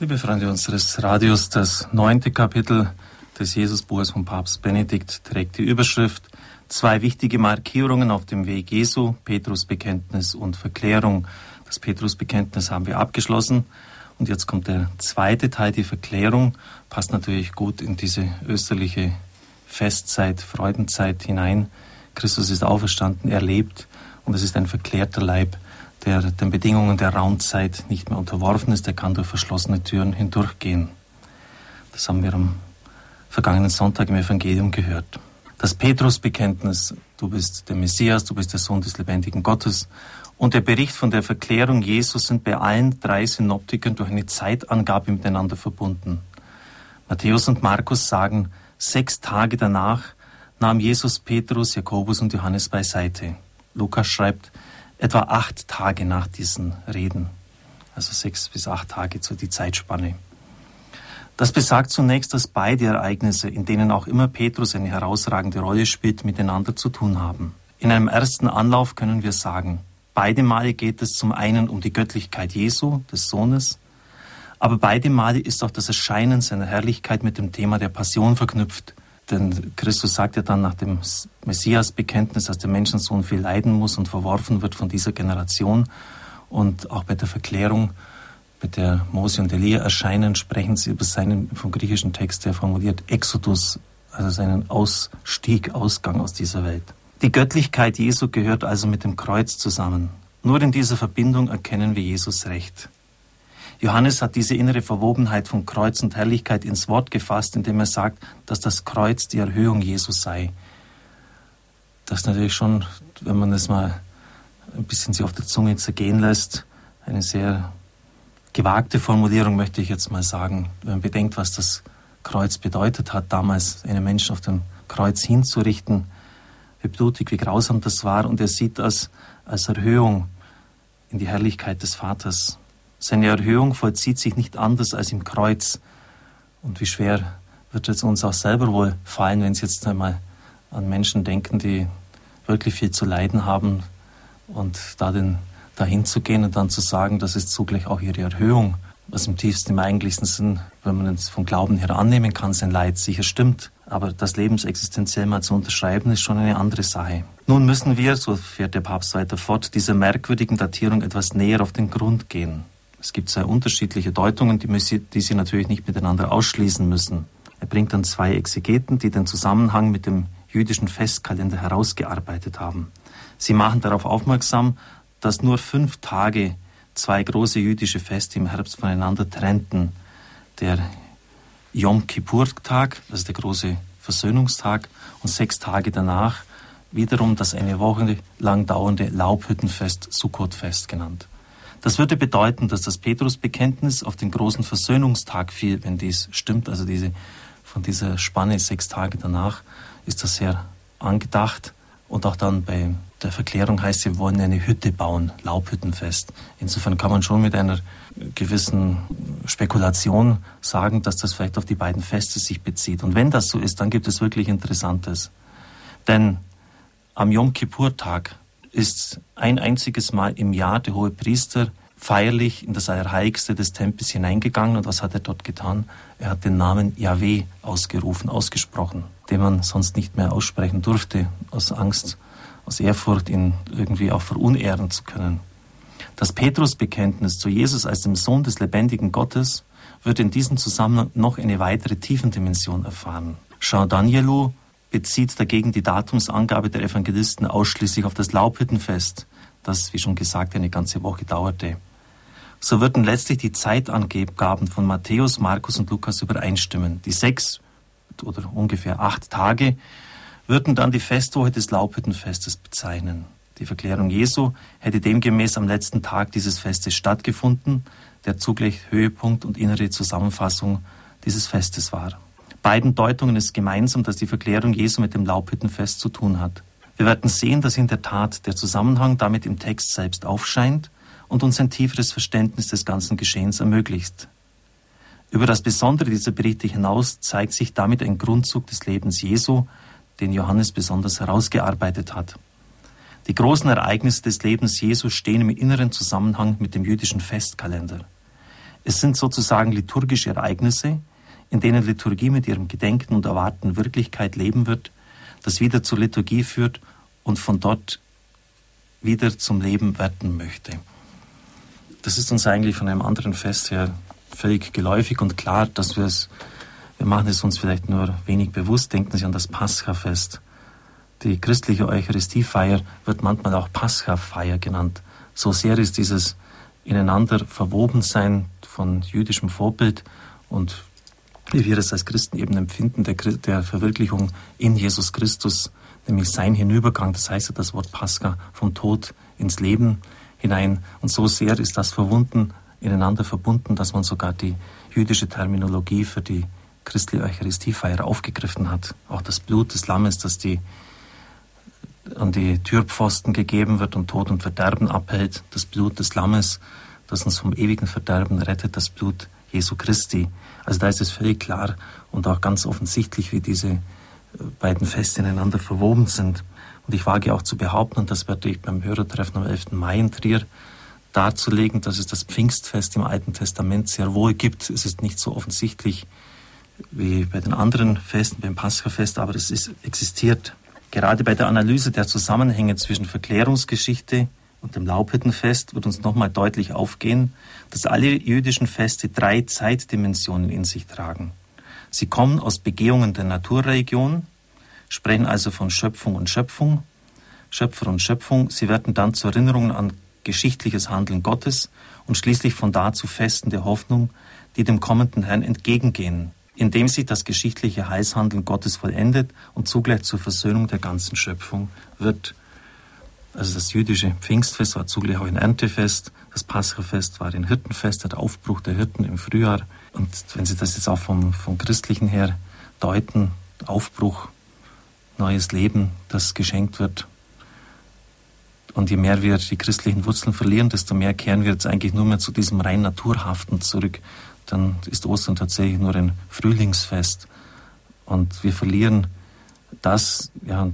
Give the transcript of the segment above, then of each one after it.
Liebe Freunde unseres Radios, das neunte Kapitel des Jesusbuches von Papst Benedikt trägt die Überschrift Zwei wichtige Markierungen auf dem Weg Jesu, Petrusbekenntnis und Verklärung. Das Petrusbekenntnis haben wir abgeschlossen und jetzt kommt der zweite Teil, die Verklärung. Passt natürlich gut in diese österliche Festzeit, Freudenzeit hinein. Christus ist auferstanden, er lebt und es ist ein verklärter Leib der den Bedingungen der Raumzeit nicht mehr unterworfen ist, der kann durch verschlossene Türen hindurchgehen. Das haben wir am vergangenen Sonntag im Evangelium gehört. Das Petrusbekenntnis, du bist der Messias, du bist der Sohn des lebendigen Gottes, und der Bericht von der Verklärung Jesus sind bei allen drei Synoptikern durch eine Zeitangabe miteinander verbunden. Matthäus und Markus sagen, sechs Tage danach nahm Jesus Petrus, Jakobus und Johannes beiseite. Lukas schreibt, etwa acht Tage nach diesen Reden, also sechs bis acht Tage zu die Zeitspanne. Das besagt zunächst, dass beide Ereignisse, in denen auch immer Petrus eine herausragende Rolle spielt, miteinander zu tun haben. In einem ersten Anlauf können wir sagen, beide Male geht es zum einen um die Göttlichkeit Jesu, des Sohnes, aber beide Male ist auch das Erscheinen seiner Herrlichkeit mit dem Thema der Passion verknüpft, denn Christus sagt ja dann nach dem Messias-Bekenntnis, dass der Menschensohn viel leiden muss und verworfen wird von dieser Generation. Und auch bei der Verklärung, mit der Mose und Elia erscheinen, sprechen sie über seinen vom griechischen Text her formuliert Exodus, also seinen Ausstieg, Ausgang aus dieser Welt. Die Göttlichkeit Jesu gehört also mit dem Kreuz zusammen. Nur in dieser Verbindung erkennen wir Jesus recht. Johannes hat diese innere Verwobenheit von Kreuz und Herrlichkeit ins Wort gefasst, indem er sagt, dass das Kreuz die Erhöhung Jesus sei. Das ist natürlich schon, wenn man es mal ein bisschen sich auf der Zunge zergehen lässt, eine sehr gewagte Formulierung, möchte ich jetzt mal sagen. Wenn man bedenkt, was das Kreuz bedeutet hat, damals einen Menschen auf dem Kreuz hinzurichten, wie blutig, wie grausam das war, und er sieht das als Erhöhung in die Herrlichkeit des Vaters. Seine Erhöhung vollzieht sich nicht anders als im Kreuz. Und wie schwer wird es uns auch selber wohl fallen, wenn Sie jetzt einmal an Menschen denken, die wirklich viel zu leiden haben und da den, dahin zu gehen und dann zu sagen, das ist zugleich auch ihre Erhöhung, was im tiefsten, im eigentlichsten Sinn, wenn man es vom Glauben her annehmen kann, sein Leid sicher stimmt. Aber das lebensexistenziell mal zu unterschreiben, ist schon eine andere Sache. Nun müssen wir, so fährt der Papst weiter fort, dieser merkwürdigen Datierung etwas näher auf den Grund gehen. Es gibt zwei unterschiedliche Deutungen, die, die Sie natürlich nicht miteinander ausschließen müssen. Er bringt dann zwei Exegeten, die den Zusammenhang mit dem jüdischen Festkalender herausgearbeitet haben. Sie machen darauf aufmerksam, dass nur fünf Tage zwei große jüdische Feste im Herbst voneinander trennten. Der Yom Kippur-Tag, ist der große Versöhnungstag, und sechs Tage danach wiederum das eine Woche lang dauernde Laubhüttenfest, Sukkot-Fest genannt. Das würde bedeuten, dass das Petrusbekenntnis auf den großen Versöhnungstag fiel, wenn dies stimmt. Also diese, von dieser Spanne sechs Tage danach ist das sehr angedacht. Und auch dann bei der Verklärung heißt, sie wollen eine Hütte bauen, Laubhüttenfest. Insofern kann man schon mit einer gewissen Spekulation sagen, dass das vielleicht auf die beiden Feste sich bezieht. Und wenn das so ist, dann gibt es wirklich Interessantes. Denn am Yom Kippur-Tag ist ein einziges Mal im Jahr der hohe Priester feierlich in das Allerheiligste des Tempels hineingegangen. Und was hat er dort getan? Er hat den Namen Yahweh ausgerufen, ausgesprochen, den man sonst nicht mehr aussprechen durfte, aus Angst, aus Ehrfurcht, ihn irgendwie auch verunehren zu können. Das Petrusbekenntnis zu Jesus als dem Sohn des lebendigen Gottes wird in diesem Zusammenhang noch eine weitere Tiefendimension erfahren. Jean Danielou bezieht dagegen die Datumsangabe der Evangelisten ausschließlich auf das Laubhüttenfest, das, wie schon gesagt, eine ganze Woche dauerte. So würden letztlich die Zeitangaben von Matthäus, Markus und Lukas übereinstimmen. Die sechs oder ungefähr acht Tage würden dann die Festwoche des Laubhüttenfestes bezeichnen. Die Verklärung Jesu hätte demgemäß am letzten Tag dieses Festes stattgefunden, der zugleich Höhepunkt und innere Zusammenfassung dieses Festes war. Beiden Deutungen ist gemeinsam, dass die Verklärung Jesu mit dem Laubhüttenfest zu tun hat. Wir werden sehen, dass in der Tat der Zusammenhang damit im Text selbst aufscheint und uns ein tieferes Verständnis des ganzen Geschehens ermöglicht. Über das Besondere dieser Berichte hinaus zeigt sich damit ein Grundzug des Lebens Jesu, den Johannes besonders herausgearbeitet hat. Die großen Ereignisse des Lebens Jesu stehen im inneren Zusammenhang mit dem jüdischen Festkalender. Es sind sozusagen liturgische Ereignisse, in denen Liturgie mit ihrem Gedenken und Erwarten Wirklichkeit leben wird, das wieder zur Liturgie führt und von dort wieder zum Leben werden möchte. Das ist uns eigentlich von einem anderen Fest her völlig geläufig und klar, dass wir es, wir machen es uns vielleicht nur wenig bewusst, denken Sie an das Paschafest. Die christliche Eucharistiefeier wird manchmal auch Paschafeier genannt. So sehr ist dieses ineinander verwoben sein von jüdischem Vorbild und wie wir es als Christen eben empfinden, der, der Verwirklichung in Jesus Christus, nämlich sein Hinübergang, das heißt ja das Wort Pascha, vom Tod ins Leben hinein. Und so sehr ist das verwunden, ineinander verbunden, dass man sogar die jüdische Terminologie für die christliche Eucharistiefeier aufgegriffen hat. Auch das Blut des Lammes, das die an die Türpfosten gegeben wird und Tod und Verderben abhält, das Blut des Lammes, das uns vom ewigen Verderben rettet, das Blut Jesu Christi. Also da ist es völlig klar und auch ganz offensichtlich, wie diese äh, beiden Feste ineinander verwoben sind. Und ich wage auch zu behaupten, und das werde ich beim Hörertreffen am 11. Mai in Trier darzulegen, dass es das Pfingstfest im Alten Testament sehr wohl gibt. Es ist nicht so offensichtlich wie bei den anderen Festen, beim Paschafest, aber es ist, existiert. Gerade bei der Analyse der Zusammenhänge zwischen Verklärungsgeschichte und dem Laubhüttenfest wird uns nochmal deutlich aufgehen, dass alle jüdischen Feste drei Zeitdimensionen in sich tragen. Sie kommen aus Begehungen der Naturreligion, sprechen also von Schöpfung und Schöpfung, Schöpfer und Schöpfung. Sie werden dann zu Erinnerungen an geschichtliches Handeln Gottes und schließlich von da zu Festen der Hoffnung, die dem kommenden Herrn entgegengehen, indem sich das geschichtliche Heilshandeln Gottes vollendet und zugleich zur Versöhnung der ganzen Schöpfung wird. Also das jüdische Pfingstfest war zugleich auch ein Erntefest, das Paschafest war ein Hirtenfest, der Aufbruch der Hirten im Frühjahr. Und wenn Sie das jetzt auch vom, vom Christlichen her deuten, Aufbruch, neues Leben, das geschenkt wird. Und je mehr wir die christlichen Wurzeln verlieren, desto mehr kehren wir jetzt eigentlich nur mehr zu diesem rein Naturhaften zurück. Dann ist Ostern tatsächlich nur ein Frühlingsfest. Und wir verlieren das, ja,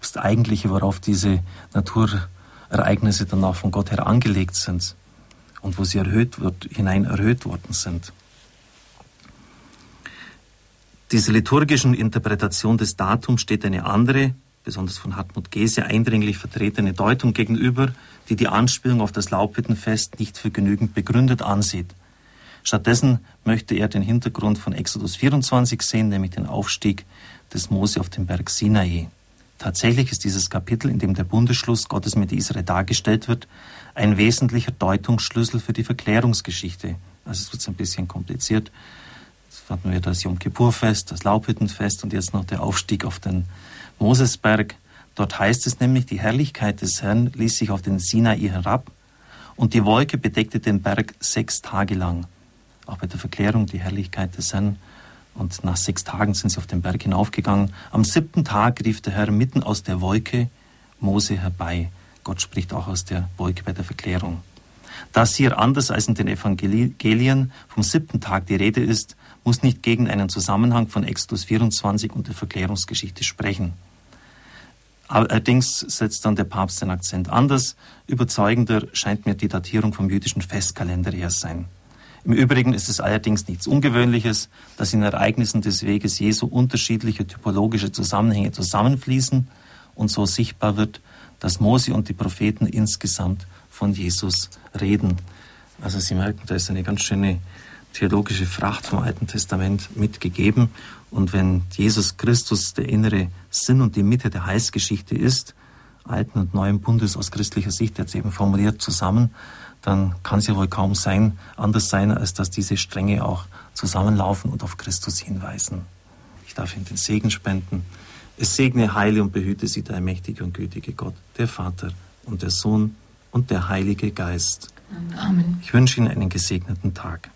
das Eigentliche, worauf diese Naturereignisse dann auch von Gott her angelegt sind und wo sie erhöht wird, hinein erhöht worden sind. Dieser liturgischen Interpretation des Datums steht eine andere, besonders von Hartmut Gese eindringlich vertretene Deutung gegenüber, die die Anspielung auf das Laubhüttenfest nicht für genügend begründet ansieht. Stattdessen möchte er den Hintergrund von Exodus 24 sehen, nämlich den Aufstieg des Mose auf dem Berg Sinai. Tatsächlich ist dieses Kapitel, in dem der Bundesschluss Gottes mit Israel dargestellt wird, ein wesentlicher Deutungsschlüssel für die Verklärungsgeschichte. Also es wird ein bisschen kompliziert. Jetzt hatten wir das Yom Kippur-Fest, das Laubhüttenfest und jetzt noch der Aufstieg auf den Mosesberg. Dort heißt es nämlich, die Herrlichkeit des Herrn ließ sich auf den Sinai herab und die Wolke bedeckte den Berg sechs Tage lang. Auch bei der Verklärung die Herrlichkeit des Herrn und nach sechs Tagen sind sie auf den Berg hinaufgegangen. Am siebten Tag rief der Herr mitten aus der Wolke Mose herbei. Gott spricht auch aus der Wolke bei der Verklärung. Das hier anders als in den Evangelien vom siebten Tag die Rede ist, muss nicht gegen einen Zusammenhang von Exodus 24 und der Verklärungsgeschichte sprechen. Allerdings setzt dann der Papst den Akzent anders. Überzeugender scheint mir die Datierung vom jüdischen Festkalender her sein. Im Übrigen ist es allerdings nichts Ungewöhnliches, dass in Ereignissen des Weges Jesu unterschiedliche typologische Zusammenhänge zusammenfließen und so sichtbar wird, dass Mose und die Propheten insgesamt von Jesus reden. Also Sie merken, da ist eine ganz schöne theologische Fracht vom Alten Testament mitgegeben. Und wenn Jesus Christus der innere Sinn und die Mitte der Heilsgeschichte ist, alten und neuen Bundes aus christlicher Sicht jetzt eben formuliert zusammen, dann kann es ja wohl kaum sein, anders sein, als dass diese Stränge auch zusammenlaufen und auf Christus hinweisen. Ich darf Ihnen den Segen spenden. Es segne, heile und behüte Sie der mächtige und gütige Gott, der Vater und der Sohn und der Heilige Geist. Amen. Ich wünsche Ihnen einen gesegneten Tag.